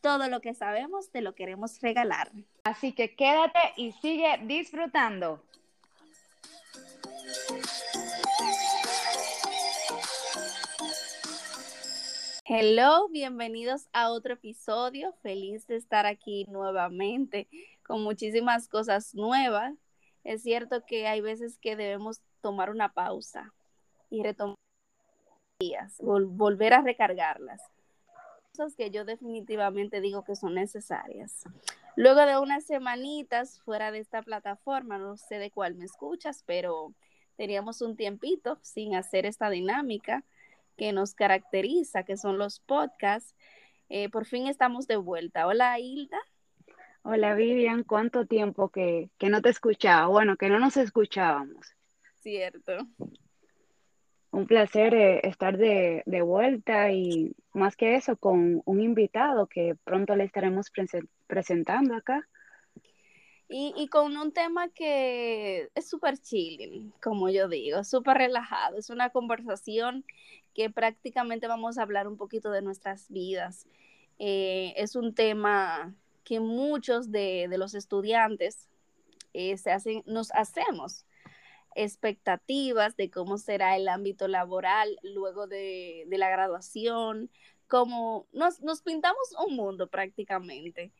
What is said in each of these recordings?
Todo lo que sabemos te lo queremos regalar. Así que quédate y sigue disfrutando. Hello, bienvenidos a otro episodio. Feliz de estar aquí nuevamente con muchísimas cosas nuevas. Es cierto que hay veces que debemos tomar una pausa y retomar días, volver a recargarlas que yo definitivamente digo que son necesarias. Luego de unas semanitas fuera de esta plataforma, no sé de cuál me escuchas, pero teníamos un tiempito sin hacer esta dinámica que nos caracteriza, que son los podcasts. Eh, por fin estamos de vuelta. Hola, Hilda. Hola, Vivian. ¿Cuánto tiempo que, que no te escuchaba? Bueno, que no nos escuchábamos. Cierto un placer eh, estar de, vuelta y más que eso con un invitado que pronto le estaremos presentando acá. Y, con un tema que es súper chilling, como yo digo, súper relajado. Es una conversación que prácticamente vamos a hablar un poquito de nuestras vidas. Eh, es un tema que muchos de, los estudiantes eh, se hacen, nos hacemos expectativas de cómo será el ámbito laboral luego de, la graduación, como nos, pintamos un mundo prácticamente.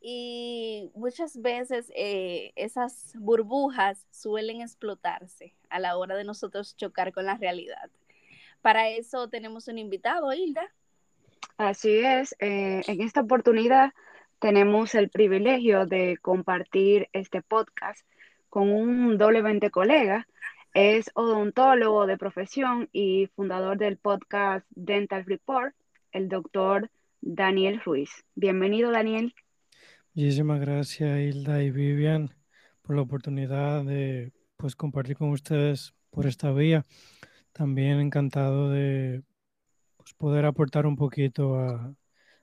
Y muchas veces eh, esas burbujas suelen explotarse a la hora de nosotros chocar con la realidad. Para eso tenemos un invitado, Hilda. Así es, eh, en esta oportunidad tenemos el privilegio de compartir este podcast con un doblemente colega. Es odontólogo de profesión y fundador del podcast Dental Report, el doctor Daniel Ruiz. Bienvenido, Daniel. Muchísimas gracias, Hilda y Vivian, por la oportunidad de pues, compartir con ustedes por esta vía. También encantado de pues, poder aportar un poquito a,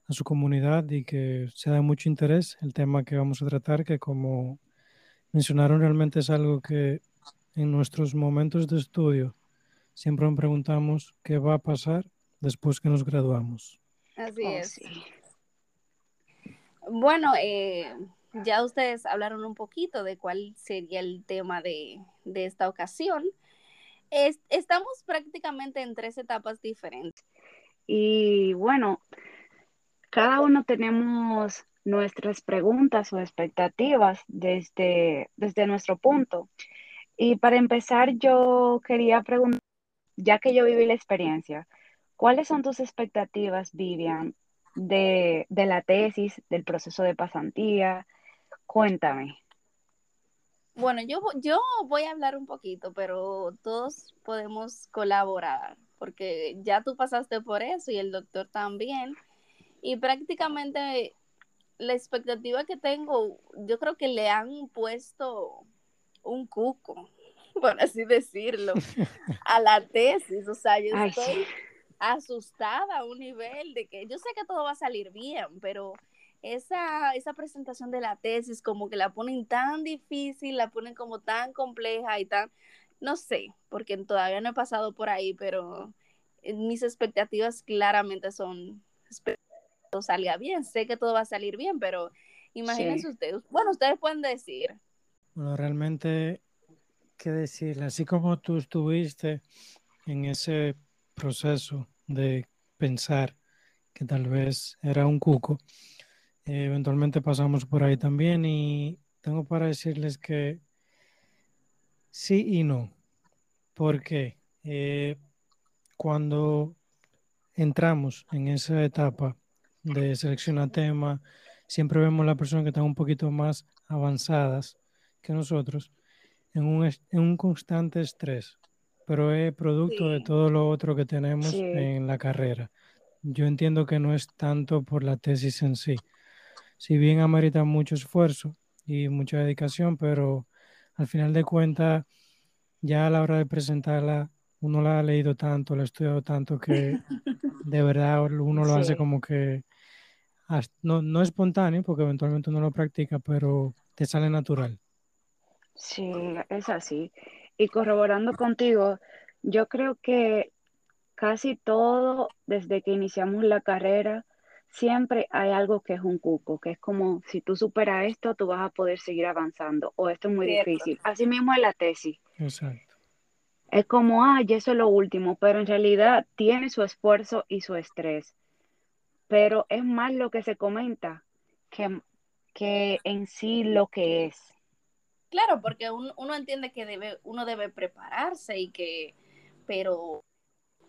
a su comunidad y que sea de mucho interés el tema que vamos a tratar, que como mencionaron realmente es algo que en nuestros momentos de estudio siempre nos preguntamos qué va a pasar después que nos graduamos. Así oh, es. Bueno, eh, ya ustedes hablaron un poquito de cuál sería el tema de, esta ocasión. estamos prácticamente en tres etapas diferentes. Y bueno, cada uno tenemos nuestras preguntas o expectativas desde, desde nuestro punto. Y para empezar, yo quería preguntar, ya que yo viví la experiencia, ¿cuáles son tus expectativas, Vivian, de, de la tesis, del proceso de pasantía? Cuéntame. Bueno, yo, yo voy a hablar un poquito, pero todos podemos colaborar, porque ya tú pasaste por eso y el doctor también. Y prácticamente la expectativa que tengo, yo creo que le han puesto un cuco, por así decirlo, a la tesis. O sea, yo estoy asustada a un nivel de que yo sé que todo va a salir bien, pero esa, esa presentación de la tesis como que la ponen tan difícil, la ponen como tan compleja y tan, no sé, porque todavía no he pasado por ahí, pero mis expectativas claramente son salga bien. Sé que todo va a salir bien, pero imagínense ustedes. Bueno, ustedes pueden decir. Bueno, realmente, ¿qué decir? Así como tú estuviste en ese proceso de pensar que tal vez era un cuco, eh, eventualmente pasamos por ahí también y tengo para decirles que sí y no. porque eh, cuando entramos en esa etapa de seleccionar temas. Siempre vemos las personas que están un poquito más avanzadas que nosotros en un, en un constante estrés, pero es producto de todo lo otro que tenemos en la carrera. Yo entiendo que no es tanto por la tesis en sí. Si bien amerita mucho esfuerzo y mucha dedicación, pero al final de cuentas, ya a la hora de presentarla, uno la ha leído tanto, la ha estudiado tanto que de verdad uno lo hace como que no, no espontáneo, porque eventualmente uno lo practica, pero te sale natural. Sí, es así. Y corroborando contigo, yo creo que casi todo, desde que iniciamos la carrera, siempre hay algo que es un cuco, que es como si tú superas esto, tú vas a poder seguir avanzando, o esto es muy Cierto. difícil. Así mismo es la tesis. Exacto. Es como, ah, ya eso es lo último, pero en realidad tiene su esfuerzo y su estrés. Pero es más lo que se comenta que, que en sí lo que es. Claro, porque un- uno entiende que debe, uno debe prepararse y que, pero,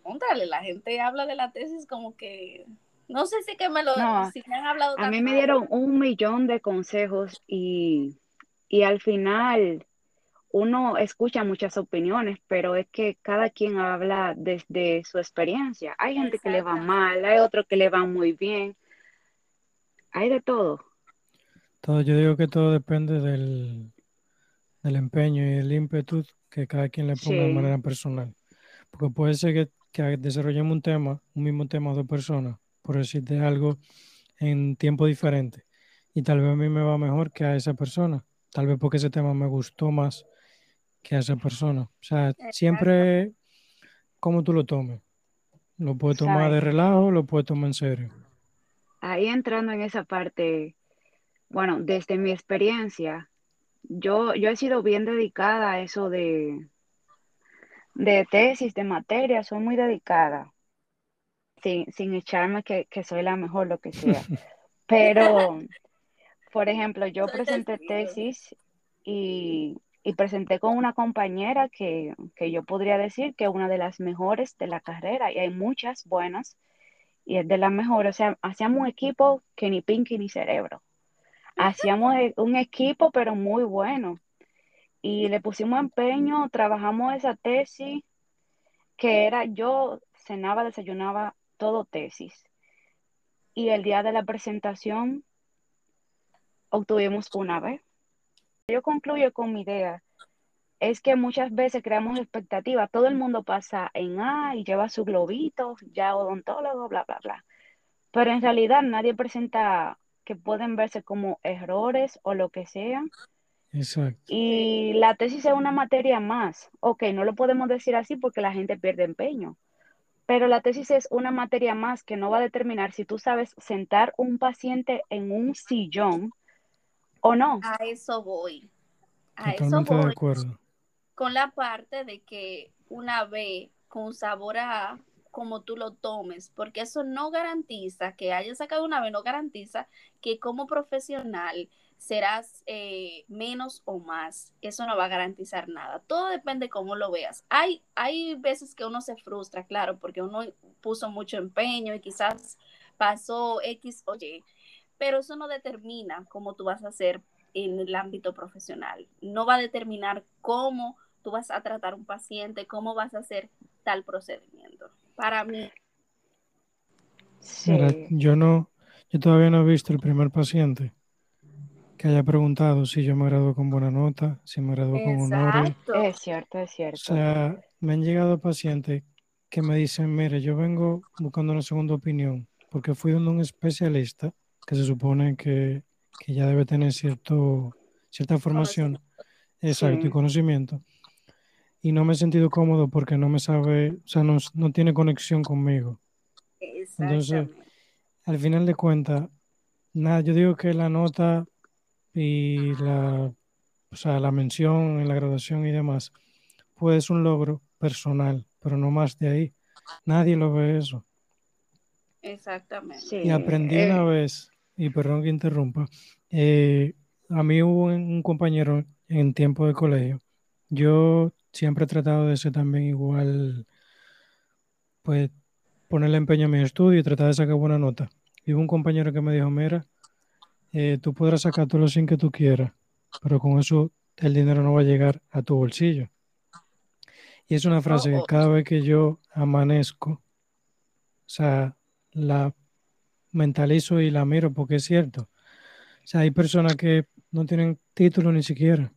contrale, la gente habla de la tesis como que, no sé si que me lo, No, si me han hablado A mí me dieron un millón de consejos y, y al final uno escucha muchas opiniones, pero es que cada quien habla desde su experiencia. Hay gente que le va mal, hay otros que le va muy bien, hay de todo. Todo, yo digo que todo depende del, del empeño y el ímpetu que cada quien le ponga de manera personal. Porque puede ser que, que desarrollemos un tema, un mismo tema, dos personas, por decirte algo, en tiempo diferente. Y tal vez a mí me va mejor que a esa persona. Tal vez porque ese tema me gustó más que a esa persona. O sea, siempre como tú lo tomes. Lo puedes tomar de relajo, lo puedes tomar en serio. Ahí entrando en esa parte, bueno, desde mi experiencia, yo, yo he sido bien dedicada a eso de, de tesis, de materia, soy muy dedicada, sin, sin echarme que, que soy la mejor, lo que sea. Pero, por ejemplo, yo presenté tesis y, y presenté con una compañera que, que yo podría decir que es una de las mejores de la carrera, y hay muchas buenas, y es de las mejores. O sea, hacíamos un equipo que ni pinky ni cerebro. Hacíamos e- un equipo, pero muy bueno. Y le pusimos empeño, trabajamos esa tesis, que era yo cenaba, desayunaba, todo tesis. Y el día de la presentación obtuvimos una vez. Yo concluyo con mi idea. Es que muchas veces creamos expectativas. Todo el mundo pasa en A y lleva su globito, ya odontólogo, bla, bla, bla. Pero en realidad nadie presenta que pueden verse como errores o lo que sea. Exacto. Y la tesis es una materia más. Ok, no lo podemos decir así porque la gente pierde empeño. Pero la tesis es una materia más que no va a determinar si tú sabes sentar un paciente en un sillón o no. A eso voy. A eso de voy. acuerdo. con la parte de que una vez con sabor a como tú lo tomes, porque eso no garantiza que hayas sacado una vez, no garantiza que como profesional serás eh, menos o más. Eso no va a garantizar nada. Todo depende cómo lo veas. Hay, hay veces que uno se frustra, claro, porque uno puso mucho empeño y quizás pasó X o Y, pero eso no determina cómo tú vas a hacer en el ámbito profesional. No va a determinar cómo tú vas a tratar un paciente, cómo vas a hacer tal procedimiento. Para mí, Mira, Sí. yo no, yo todavía no he visto el primer paciente que haya preguntado si yo me gradué con buena nota, si me gradué con exacto. Es cierto, es O cierto. sea, me han llegado pacientes que me dicen, mire, yo vengo buscando una segunda opinión porque fui donde un especialista que se supone que, que ya debe tener cierto, cierta formación, exacto, y conocimiento. Y no me he sentido cómodo porque no me sabe, o sea, no, no tiene conexión conmigo. Exactamente. Al final de cuentas, nada, yo digo que la nota y la, o sea, la mención en la graduación y demás, pues es un logro personal, pero no más de ahí. Nadie lo ve eso. Exactamente. Sí. Y aprendí Eh, una vez, y perdón que interrumpa, eh, a mí hubo un, compañero en tiempo de colegio. Yo siempre he tratado de ser también igual, pues ponerle empeño a mi estudio y tratar de sacar buena nota. Y hubo un compañero que me dijo, mira, eh, tú podrás sacar todos los 100 que tú quieras, pero con eso el dinero no va a llegar a tu bolsillo. Y es una frase que cada vez que yo amanezco, o sea, la mentalizo y la miro porque es cierto. O sea, hay personas que no tienen título ni siquiera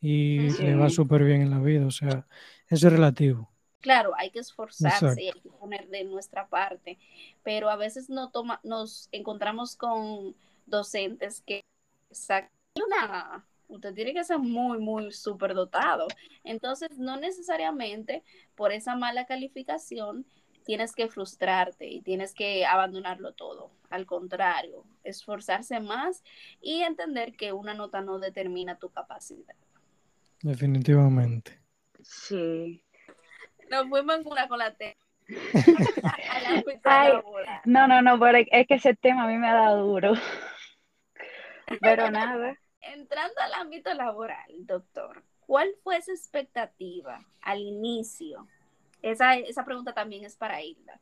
y Sí. le va súper bien en la vida. O sea, eso es relativo. Claro, hay que esforzarse Exacto. y hay que poner de nuestra parte, pero a veces no toma, nos encontramos con docentes que sacan una, usted tiene que ser muy, muy súper dotado. Entonces, no necesariamente por esa mala calificación tienes que frustrarte y tienes que abandonarlo todo. Al contrario, esforzarse más y entender que una nota no determina tu capacidad. Definitivamente. Sí. Nos fuimos en una con la T. Ay, laboral. No, no, no, pero es que ese tema a mí me ha dado duro. Pero nada. Entrando al ámbito laboral, doctor, ¿cuál fue esa expectativa al inicio? Esa, esa pregunta también es para Hilda.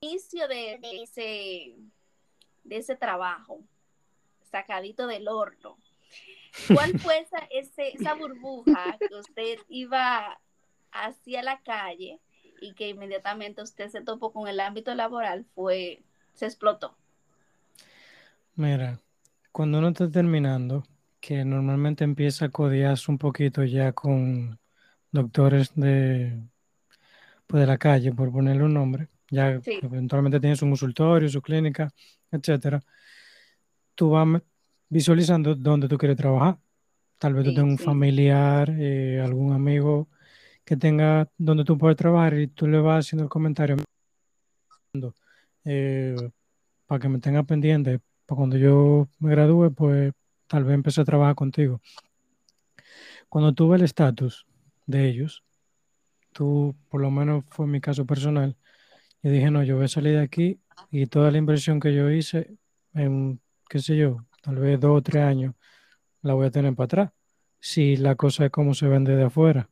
Inicio de, de ese, de ese trabajo, sacadito del horno. ¿Cuál fue esa, ese- esa burbuja que usted iba hacia la calle y que inmediatamente usted se topó con el ámbito laboral? Fue, se explotó. Mira, cuando uno está terminando, que normalmente empieza a codearse un poquito ya con doctores de, pues de la calle, por ponerle un nombre, ya Sí. eventualmente tienes un consultorio, su clínica, etcétera, tú vas visualizando dónde tú quieres trabajar. Tal vez tú tengas un sí. familiar, eh, algún amigo que tenga donde tú puedes trabajar y tú le vas haciendo el comentario eh, para que me tenga pendiente, para cuando yo me gradúe, pues tal vez empecé a trabajar contigo. Cuando tuve el estatus de ellos, tú, por lo menos fue mi caso personal, yo dije, no, yo voy a salir de aquí y toda la inversión que yo hice en, qué sé yo, tal vez dos o tres años, la voy a tener para atrás, si la cosa es como se vende de afuera.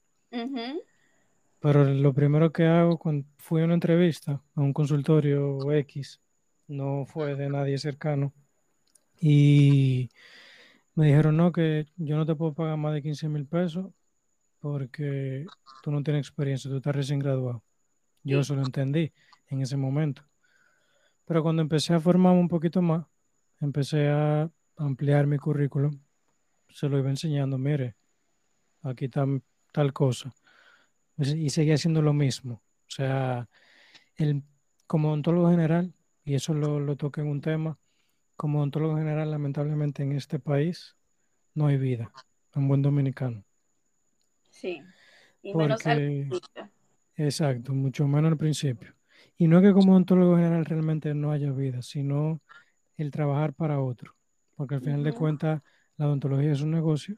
Pero lo primero que hago cuando fui a una entrevista a un consultorio X, no fue de nadie cercano, y me dijeron, no, que yo no te puedo pagar más de 15 mil pesos porque tú no tienes experiencia, tú estás recién graduado. Yo eso lo entendí en ese momento. Pero cuando empecé a formarme un poquito más, empecé a ampliar mi currículum, se lo iba enseñando, mire, aquí está tal cosa. Y se- Y seguía haciendo lo mismo. O sea, el, como odontólogo general, y eso lo, lo toqué en un tema, como odontólogo general, lamentablemente en este país no hay vida, un buen dominicano. Sí. Y menos al Porque, principio. exacto, mucho menos al principio. Y no es que como odontólogo general realmente no haya vida, sino el trabajar para otro. Porque al final de cuentas, la odontología es un negocio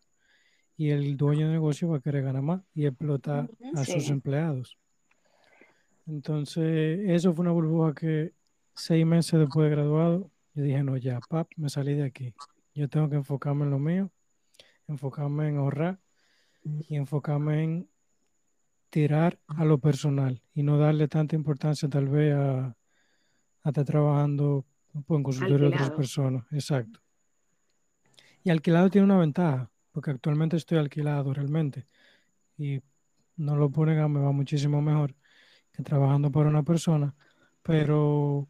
y el dueño de negocio va a querer ganar más y explotar a sus empleados. Entonces, eso fue una burbuja que seis meses después de graduado, yo dije, no, ya, pap, me salí de aquí. Yo tengo que enfocarme en lo mío, enfocarme en ahorrar y enfocarme en tirar a lo personal y no darle tanta importancia tal vez a, a estar trabajando en consultorio de otras personas. Exacto. Y alquilado tiene una ventaja, porque actualmente estoy alquilado realmente y no lo puedo negar, me va muchísimo mejor que trabajando para una persona, pero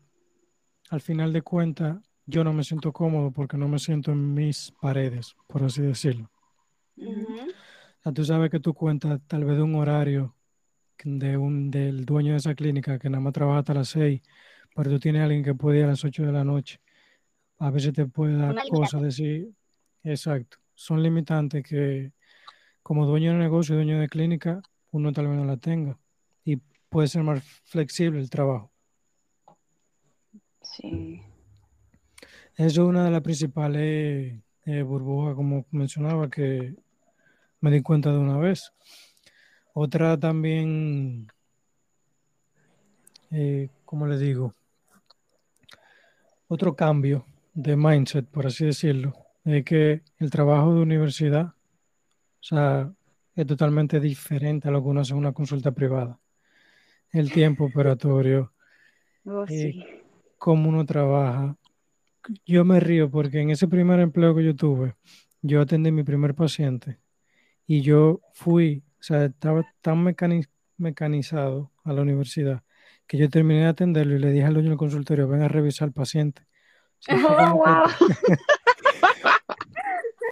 al final de cuentas yo no me siento cómodo porque no me siento en mis paredes, por así decirlo. Ujú. Sea, tú sabes que tú cuentas tal vez de un horario de un, del dueño de esa clínica que nada más trabaja hasta las 6, pero tú tienes a alguien que puede ir a las 8 de la noche. A veces te puede dar cosas, decir, exacto, son limitantes que como dueño de negocio, dueño de clínica, uno tal vez no la tenga y puede ser más flexible el trabajo. Sí. Eso es una de las principales eh, burbujas, como mencionaba, que me di cuenta de una vez. Otra también, eh, ¿cómo le digo? Otro cambio de mindset, por así decirlo, es que el trabajo de universidad, o sea, es totalmente diferente a lo que uno hace en una consulta privada. El tiempo operatorio, Oh, eh, cómo uno trabaja. Yo me río porque en ese primer empleo que yo tuve, yo atendí a mi primer paciente y yo fui, o sea, estaba tan mecani- mecanizado a la universidad que yo terminé de atenderlo y le dije al dueño del consultorio, ven a revisar al paciente. O sea, fue Oh, como que- wow.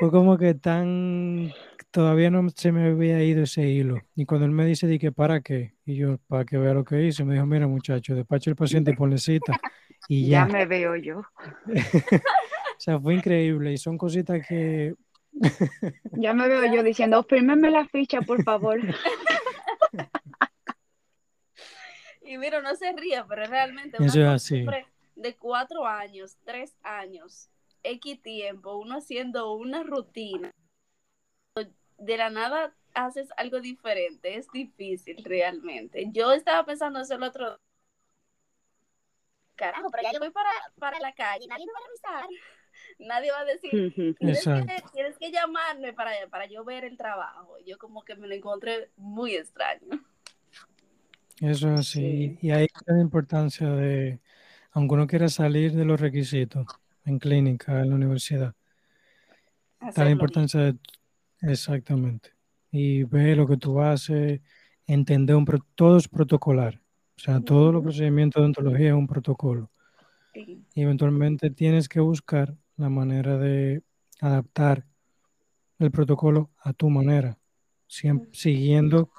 fue como que tan, todavía no se me había ido ese hilo. Y cuando él me dice, di que para qué, y yo, para que vea lo que hice, me dijo, mira muchacho, despacho el paciente y ponle cita. Y ya. Ya me veo yo. o sea, fue increíble. Y son cositas que Ya me veo yo diciendo, fírmeme la ficha, por favor. Y mira, no se ría, pero realmente Eso una es así. costumbre de cuatro años, tres años, X tiempo, uno haciendo una rutina, de la nada haces algo diferente, es difícil realmente. Yo estaba pensando eso el otro carajo, pero ya yo voy para, para la calle, nadie me va a revisar, nadie va a decir, tienes que, Exacto. tienes que llamarme para, para yo ver el trabajo. Yo como que me lo encontré muy extraño. Eso es así. Sí. Y ahí está la importancia de, aunque uno quiera salir de los requisitos en clínica, en la universidad, está la importancia de, exactamente. Y ve lo que tú haces, entender un, pro- todo es protocolar. O sea, todos los procedimientos de odontología es un protocolo. Y eventualmente tienes que buscar la manera de adaptar el protocolo a tu manera, siem- siguiendo,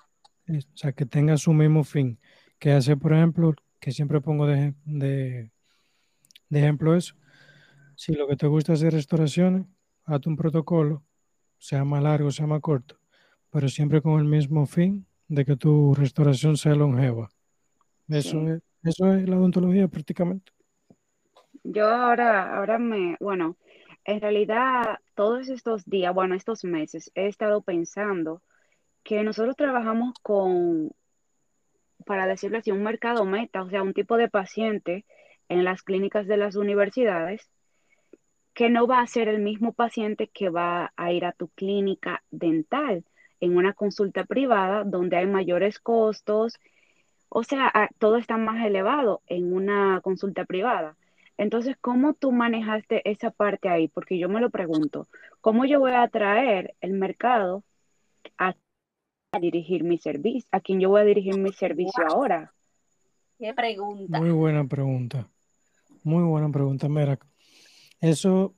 o sea, que tenga su mismo fin. Que hace, por ejemplo, que siempre pongo de, de, de ejemplo eso. Si lo que te gusta es hacer restauraciones, hazte un protocolo, sea más largo, sea más corto, pero siempre con el mismo fin de que tu restauración sea longeva. Eso Sí. es, eso es la odontología prácticamente. Yo ahora, ahora me, bueno, en realidad todos estos días, bueno, estos meses, he estado pensando que nosotros trabajamos con, para decirlo así, un mercado meta, o sea, un tipo de paciente en las clínicas de las universidades que no va a ser el mismo paciente que va a ir a tu clínica dental en una consulta privada donde hay mayores costos, o sea, todo está más elevado en una consulta privada. Entonces, ¿cómo tú manejaste esa parte ahí? Porque yo me lo pregunto, ¿cómo yo voy a atraer el mercado a, a dirigir mi servicio? ¿A quién yo voy a dirigir mi servicio Wow, ahora? qué pregunta. Muy buena pregunta. Muy buena pregunta. Mira, eso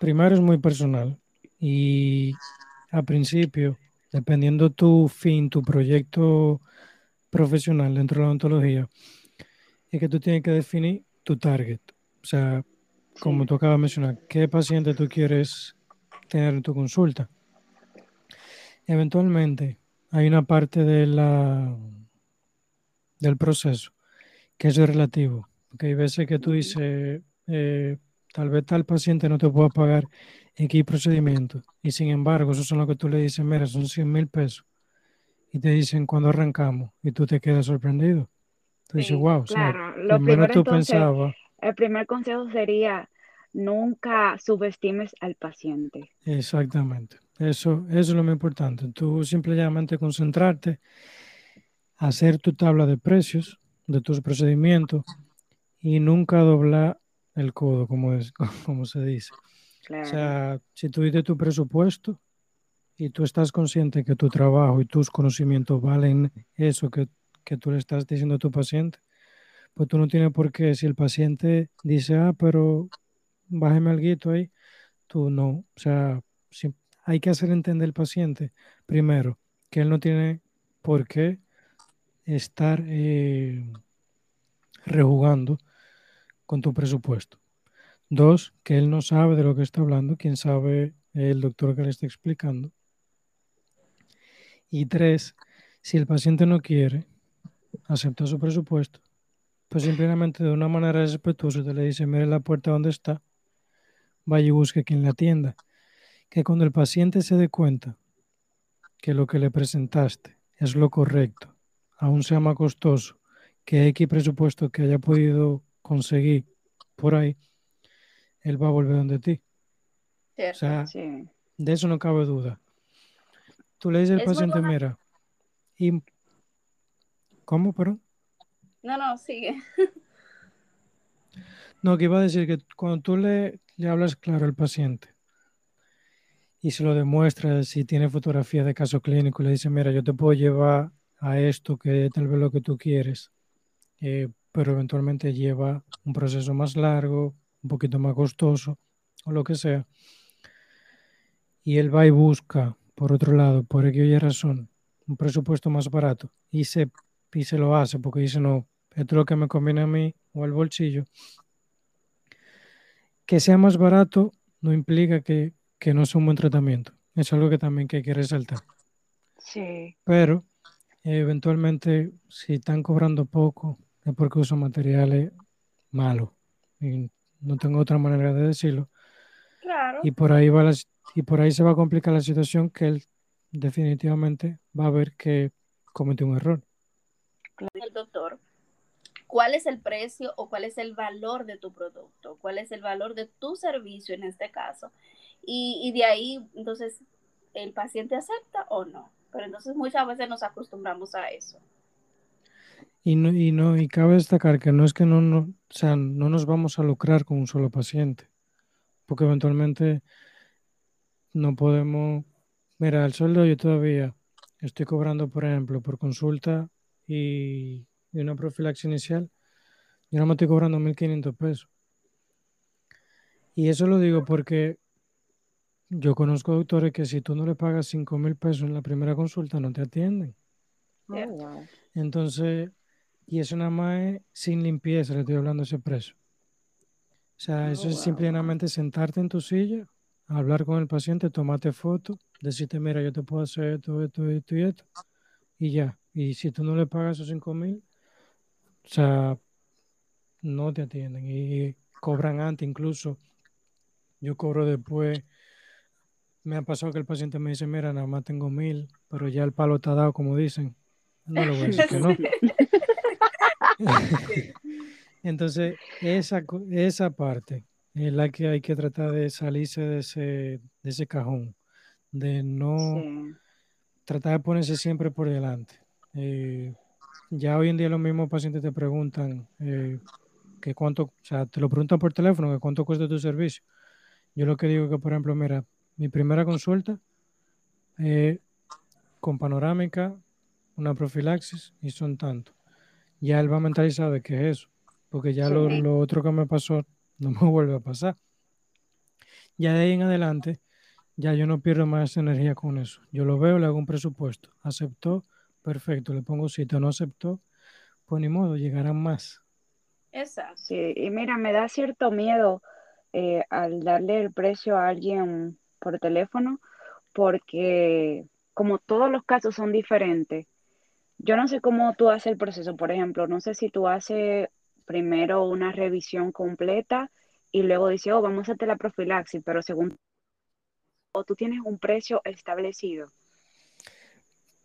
primero es muy personal y al principio, dependiendo tu fin, tu proyecto profesional dentro de la odontología, es que tú tienes que definir tu target. O sea, como Sí, tú acabas de mencionar, ¿qué paciente tú quieres tener en tu consulta? Eventualmente, hay una parte de la, del proceso que es relativo. Porque hay veces que tú dices, eh, tal vez tal paciente no te pueda pagar X procedimiento. Y sin embargo, eso son lo que tú le dices, mira, son 100 mil pesos. Y te dicen cuando arrancamos. Y tú te quedas sorprendido. Tú dices, Sí, wow, o sea, Claro, lo primero tú entonces, pensabas, el primer consejo sería nunca subestimes al paciente. exactamente. Eso, eso es lo más importante. Tú simplemente concentrarte, hacer tu tabla de precios de tus procedimientos y nunca doblar el codo, como, es, como se dice. O sea, si tú dices tu presupuesto y tú estás consciente que tu trabajo y tus conocimientos valen eso que, que tú le estás diciendo a tu paciente, pues tú no tienes por qué, si el paciente dice, ah, pero bájeme algo ahí, tú no. O sea, hay que hacer entender al paciente, primero, que él no tiene por qué estar eh, rejugando con tu presupuesto. Dos, que él no sabe de lo que está hablando, quien sabe el doctor que le está explicando. Y tres, si el paciente no quiere aceptar su presupuesto, pues simplemente de una manera respetuosa te le dice, mire la puerta donde está, vaya y busque quien la atienda. Que cuando el paciente se dé cuenta que lo que le presentaste es lo correcto, aún sea más costoso que X presupuesto que haya podido conseguir por ahí, él va a volver donde ti. O sea, sí, de eso no cabe duda. Tú le dices al Es paciente, mira, y ¿cómo, perdón? No, no, sigue. No, que iba a decir que cuando tú le, le hablas claro al paciente y se lo demuestras, si tiene fotografía de caso clínico, le dices, mira, yo te puedo llevar a esto que es tal vez lo que tú quieres, eh, pero eventualmente lleva un proceso más largo, un poquito más costoso o lo que sea. Y él va y busca por otro lado, por aquella razón, un presupuesto más barato y se, y se lo hace porque dice, no, esto es lo que me conviene a mí o al bolsillo, que sea más barato no implica que, que no sea un buen tratamiento. Es algo que también que hay que resaltar. Sí. Pero eventualmente, si están cobrando poco, es porque usan materiales malos. Y no tengo otra manera de decirlo. Claro. Y por ahí va la- y por ahí se va a complicar la situación que él definitivamente va a ver que cometió un error. El doctor, ¿cuál es el precio o cuál es el valor de tu producto? ¿Cuál es el valor de tu servicio en este caso? Y, y de ahí, entonces, ¿el paciente acepta o no? Pero entonces muchas veces nos acostumbramos a eso. Y no, y no, y cabe destacar que no es que no, no, o sea, no nos vamos a lucrar con un solo paciente, porque eventualmente no podemos, mira, el sueldo yo todavía estoy cobrando, por ejemplo, por consulta y, y una profilaxis inicial, yo no me estoy cobrando 1.500 pesos. Y eso lo digo porque yo conozco doctores que si tú no le pagas 5.000 pesos en la primera consulta, no te atienden. Oh, wow. Entonces, y eso nada más es sin limpieza, le estoy hablando de ese precio. O sea, Oh, eso es wow. simplemente sentarte en tu silla, hablar con el paciente, tomarte foto, decirte, mira, yo te puedo hacer esto, esto, esto y esto, y ya. Y si tú no le pagas esos cinco mil, o sea, no te atienden y cobran antes incluso. Yo cobro después. Me ha pasado que el paciente me dice, mira, nada más tengo mil, pero ya el palo está dado, como dicen. No le voy a decir que no. Entonces, esa, esa parte es la que hay que tratar de salirse de ese, de ese cajón, de no Sí. tratar de ponerse siempre por delante. Eh, ya hoy en día los mismos pacientes te preguntan eh, que cuánto, o sea, te lo preguntan por teléfono, que cuánto cuesta tu servicio. Yo lo que digo es que, por ejemplo, mira, mi primera consulta eh, con panorámica, una profilaxis y son tanto. Ya él va mentalizado de qué es eso, porque ya lo, lo otro que me pasó no me vuelve a pasar. Ya de ahí en adelante, ya yo no pierdo más energía con eso. Yo lo veo, le hago un presupuesto. Aceptó, perfecto, le pongo cita. No aceptó, pues ni modo, llegarán más. Exacto. Sí, y mira, me da cierto miedo eh, al darle el precio a alguien por teléfono, porque como todos los casos son diferentes, yo no sé cómo tú haces el proceso. Por ejemplo, no sé si tú haces primero una revisión completa y luego dices, oh, vamos a hacerte la profilaxis, pero según o tú tienes un precio establecido.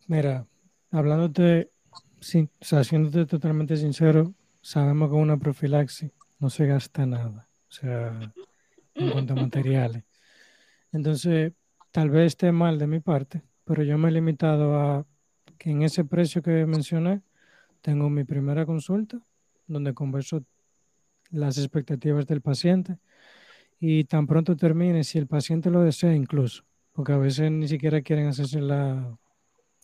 Mira, hablándote, sin, o sea, totalmente sincero, sabemos que una profilaxis no se gasta nada, o sea, en cuanto a materiales. Entonces, tal vez esté mal de mi parte, pero yo me he limitado a que en ese precio que mencioné, tengo mi primera consulta, donde converso las expectativas del paciente y tan pronto termine, si el paciente lo desea incluso, porque a veces ni siquiera quieren hacerse la,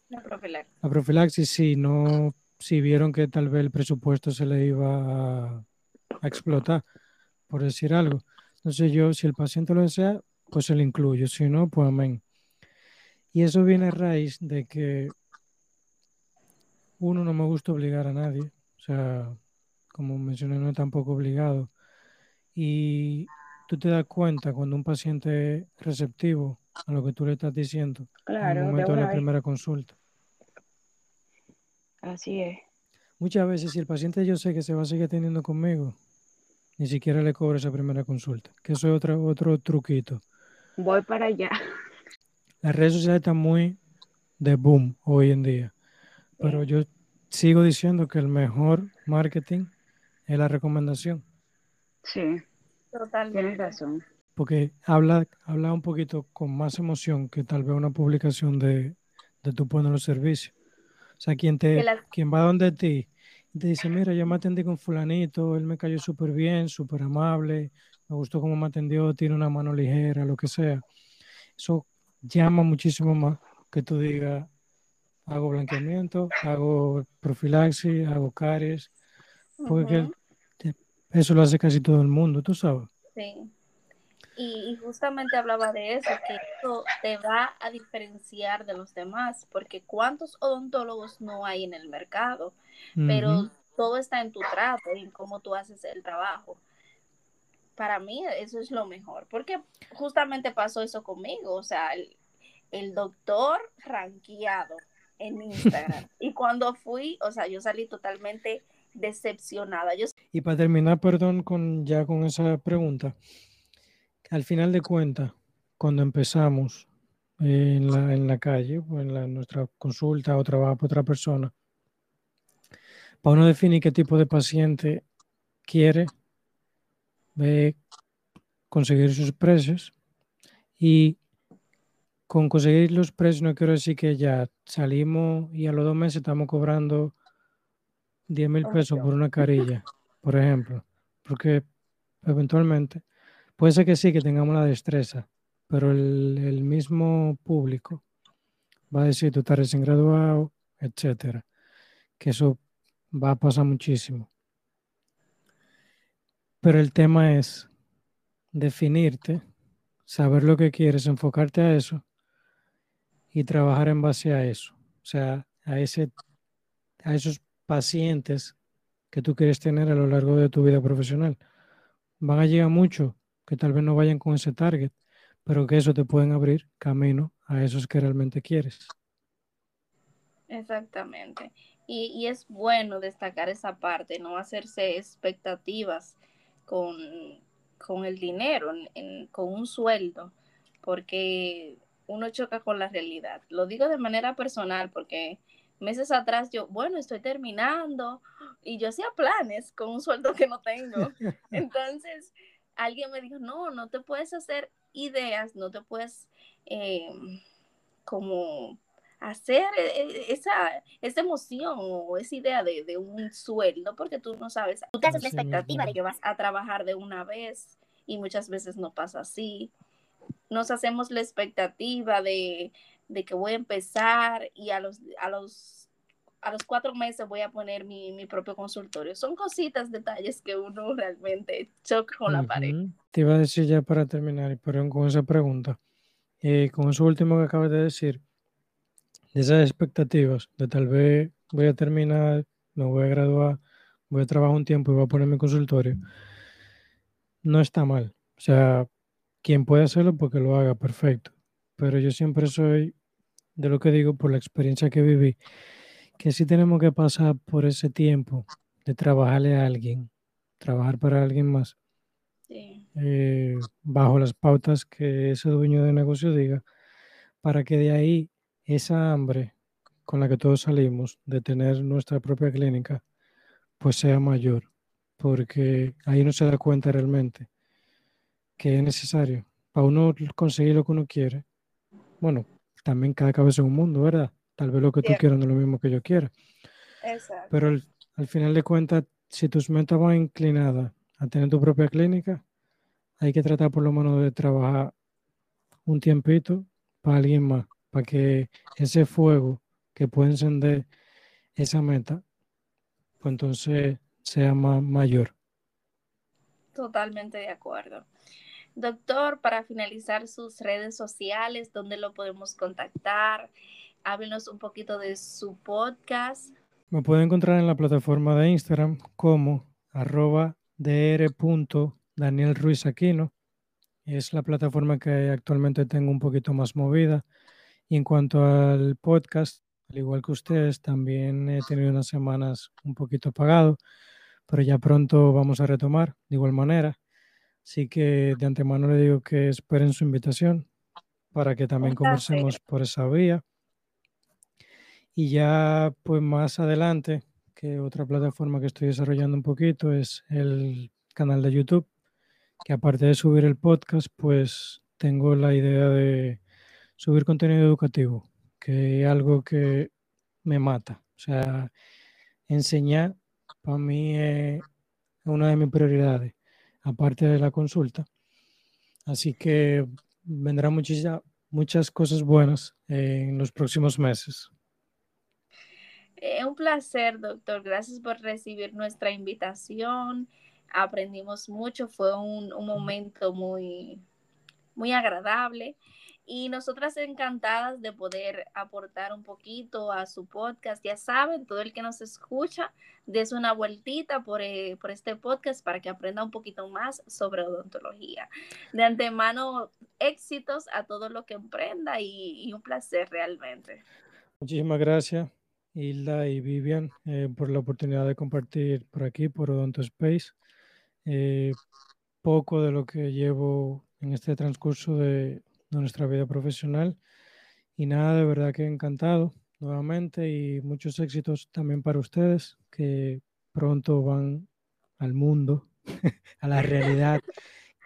La profilaxis. la profilaxis si no, si vieron que tal vez el presupuesto se le iba a, a explotar, por decir algo. Entonces yo, si el paciente lo desea, pues se le incluyo, si no, pues amén. Y eso viene a raíz de que uno no me gusta obligar a nadie, o sea, como mencioné, no es tampoco obligado. Y tú te das cuenta cuando un paciente es receptivo a lo que tú le estás diciendo en el Claro, momento de la vez. primera consulta. Así es. Muchas veces, si el paciente yo sé que se va a seguir atendiendo conmigo, ni siquiera le cobro esa primera consulta, que eso es otro, otro truquito. Voy para allá. Las redes sociales están muy de boom hoy en día, pero yo sigo diciendo que el mejor marketing es la recomendación, Sí, Totalmente. tienes razón. porque habla, habla un poquito con más emoción que tal vez una publicación de, de tu poner los servicios. O sea, quien, te, la- quien va donde ti y te dice, mira, yo me atendí con fulanito, él me cayó súper bien, súper amable, me gustó cómo me atendió, tiene una mano ligera, lo que sea. Eso llama muchísimo más que tú digas, hago blanqueamiento, hago profilaxis, hago caries, porque Ujú. que- eso lo hace casi todo el mundo, tú sabes. Sí. Y, justamente hablaba de eso, que esto te va a diferenciar de los demás, porque cuántos odontólogos no hay en el mercado, pero todo está en tu trato y en cómo tú haces el trabajo. Para mí eso es lo mejor, porque justamente pasó eso conmigo, o sea, el, el doctor ranqueado en Instagram. y cuando fui, o sea, yo salí totalmente decepcionada. Yo... Y para terminar, perdón, con ya con esa pregunta, al final de cuentas, cuando empezamos en la, en la calle, o en la, nuestra consulta o trabajo para otra persona, para uno definir qué tipo de paciente quiere, conseguir sus precios y con conseguir los precios no quiero decir que ya salimos y a los dos meses estamos cobrando 10 mil pesos por una carilla, por ejemplo, porque eventualmente puede ser que sí, que tengamos la destreza, pero el, mismo público va a decir tú estás recién graduado, etcétera, que eso va a pasar muchísimo. Pero el tema es definirte, saber lo que quieres, enfocarte a eso y trabajar en base a eso. O sea, a, ese, a esos pacientes que tú quieres tener a lo largo de tu vida profesional. Van a llegar muchos que tal vez no vayan con ese target, pero que eso te pueden abrir camino a esos que realmente quieres. Exactamente. Y, es bueno destacar esa parte, no hacerse expectativas con, el dinero, con un sueldo, porque uno choca con la realidad. Lo digo de manera personal porque meses atrás yo, bueno, estoy terminando y yo hacía planes con un sueldo que no tengo. Entonces, alguien me dijo, no, no te puedes hacer ideas, no te puedes eh, como hacer e, e, esa, esa emoción o esa idea de, de, un sueldo porque tú no sabes, tú te haces la expectativa de que vas a trabajar de una vez y muchas veces no pasa así nos hacemos la expectativa de, que voy a empezar y a los, a los, a los cuatro meses voy a poner mi, propio consultorio. Son cositas, detalles que uno realmente choca con la pared. Te iba a decir ya para terminar, pero con esa pregunta, eh, con eso último que acabas de decir, de esas expectativas, de tal vez voy a terminar, me voy a graduar, voy a trabajar un tiempo y voy a poner mi consultorio, no está mal. O sea, quien puede hacerlo porque lo haga perfecto. Pero yo siempre soy de lo que digo por la experiencia que viví, que sí tenemos que pasar por ese tiempo de trabajarle a alguien, trabajar para alguien más, eh, bajo las pautas que ese dueño de negocio diga, para que de ahí esa hambre con la que todos salimos de tener nuestra propia clínica, pues sea mayor, porque ahí no se da cuenta realmente que es necesario para uno conseguir lo que uno quiere. Bueno, también cada cabeza es un mundo, ¿verdad? Tal vez lo que tú quieras no es lo mismo que yo quiera. Exacto. Pero al, final de cuentas, si tus metas van inclinadas a tener tu propia clínica, hay que tratar por lo menos de trabajar un tiempito para alguien más, para que ese fuego que puede encender esa meta, pues entonces sea más mayor. Totalmente de acuerdo. Doctor, para finalizar sus redes sociales, ¿dónde lo podemos contactar? Háblenos un poquito de su podcast. Me puede encontrar en la plataforma de Instagram como arroba Aquino. Es la plataforma que actualmente tengo un poquito más movida. Y en cuanto al podcast, al igual que ustedes, también he tenido unas semanas un poquito apagado, pero ya pronto vamos a retomar de igual manera. Así que de antemano le digo que esperen su invitación para que también conversemos por esa vía. Y ya pues más adelante, que otra plataforma que estoy desarrollando un poquito es el canal de YouTube, que aparte de subir el podcast, pues tengo la idea de subir contenido educativo, que es algo que me mata. O sea, enseñar para mí es una de mis prioridades aparte de la consulta. Así que vendrán muchas, muchas cosas buenas en los próximos meses. Es un placer, doctor. Gracias por recibir nuestra invitación. Aprendimos mucho. Fue un, momento muy, muy agradable. Y nosotras encantadas de poder aportar un poquito a su podcast. Ya saben, todo el que nos escucha, des una vueltita por, eh, por este podcast para que aprenda un poquito más sobre odontología. De antemano, éxitos a todo lo que emprenda y, un placer realmente. Muchísimas gracias, Hilda y Vivian, eh, por la oportunidad de compartir por aquí, por Odonto Space. Eh, poco de lo que llevo en este transcurso de nuestra vida profesional. Y nada, de verdad que encantado nuevamente y muchos éxitos también para ustedes que pronto van al mundo, a la realidad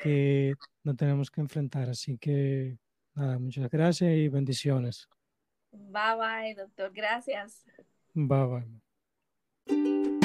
que no tenemos que enfrentar. Así que nada, muchas gracias y bendiciones. Bye bye, doctor. Gracias. Bye bye.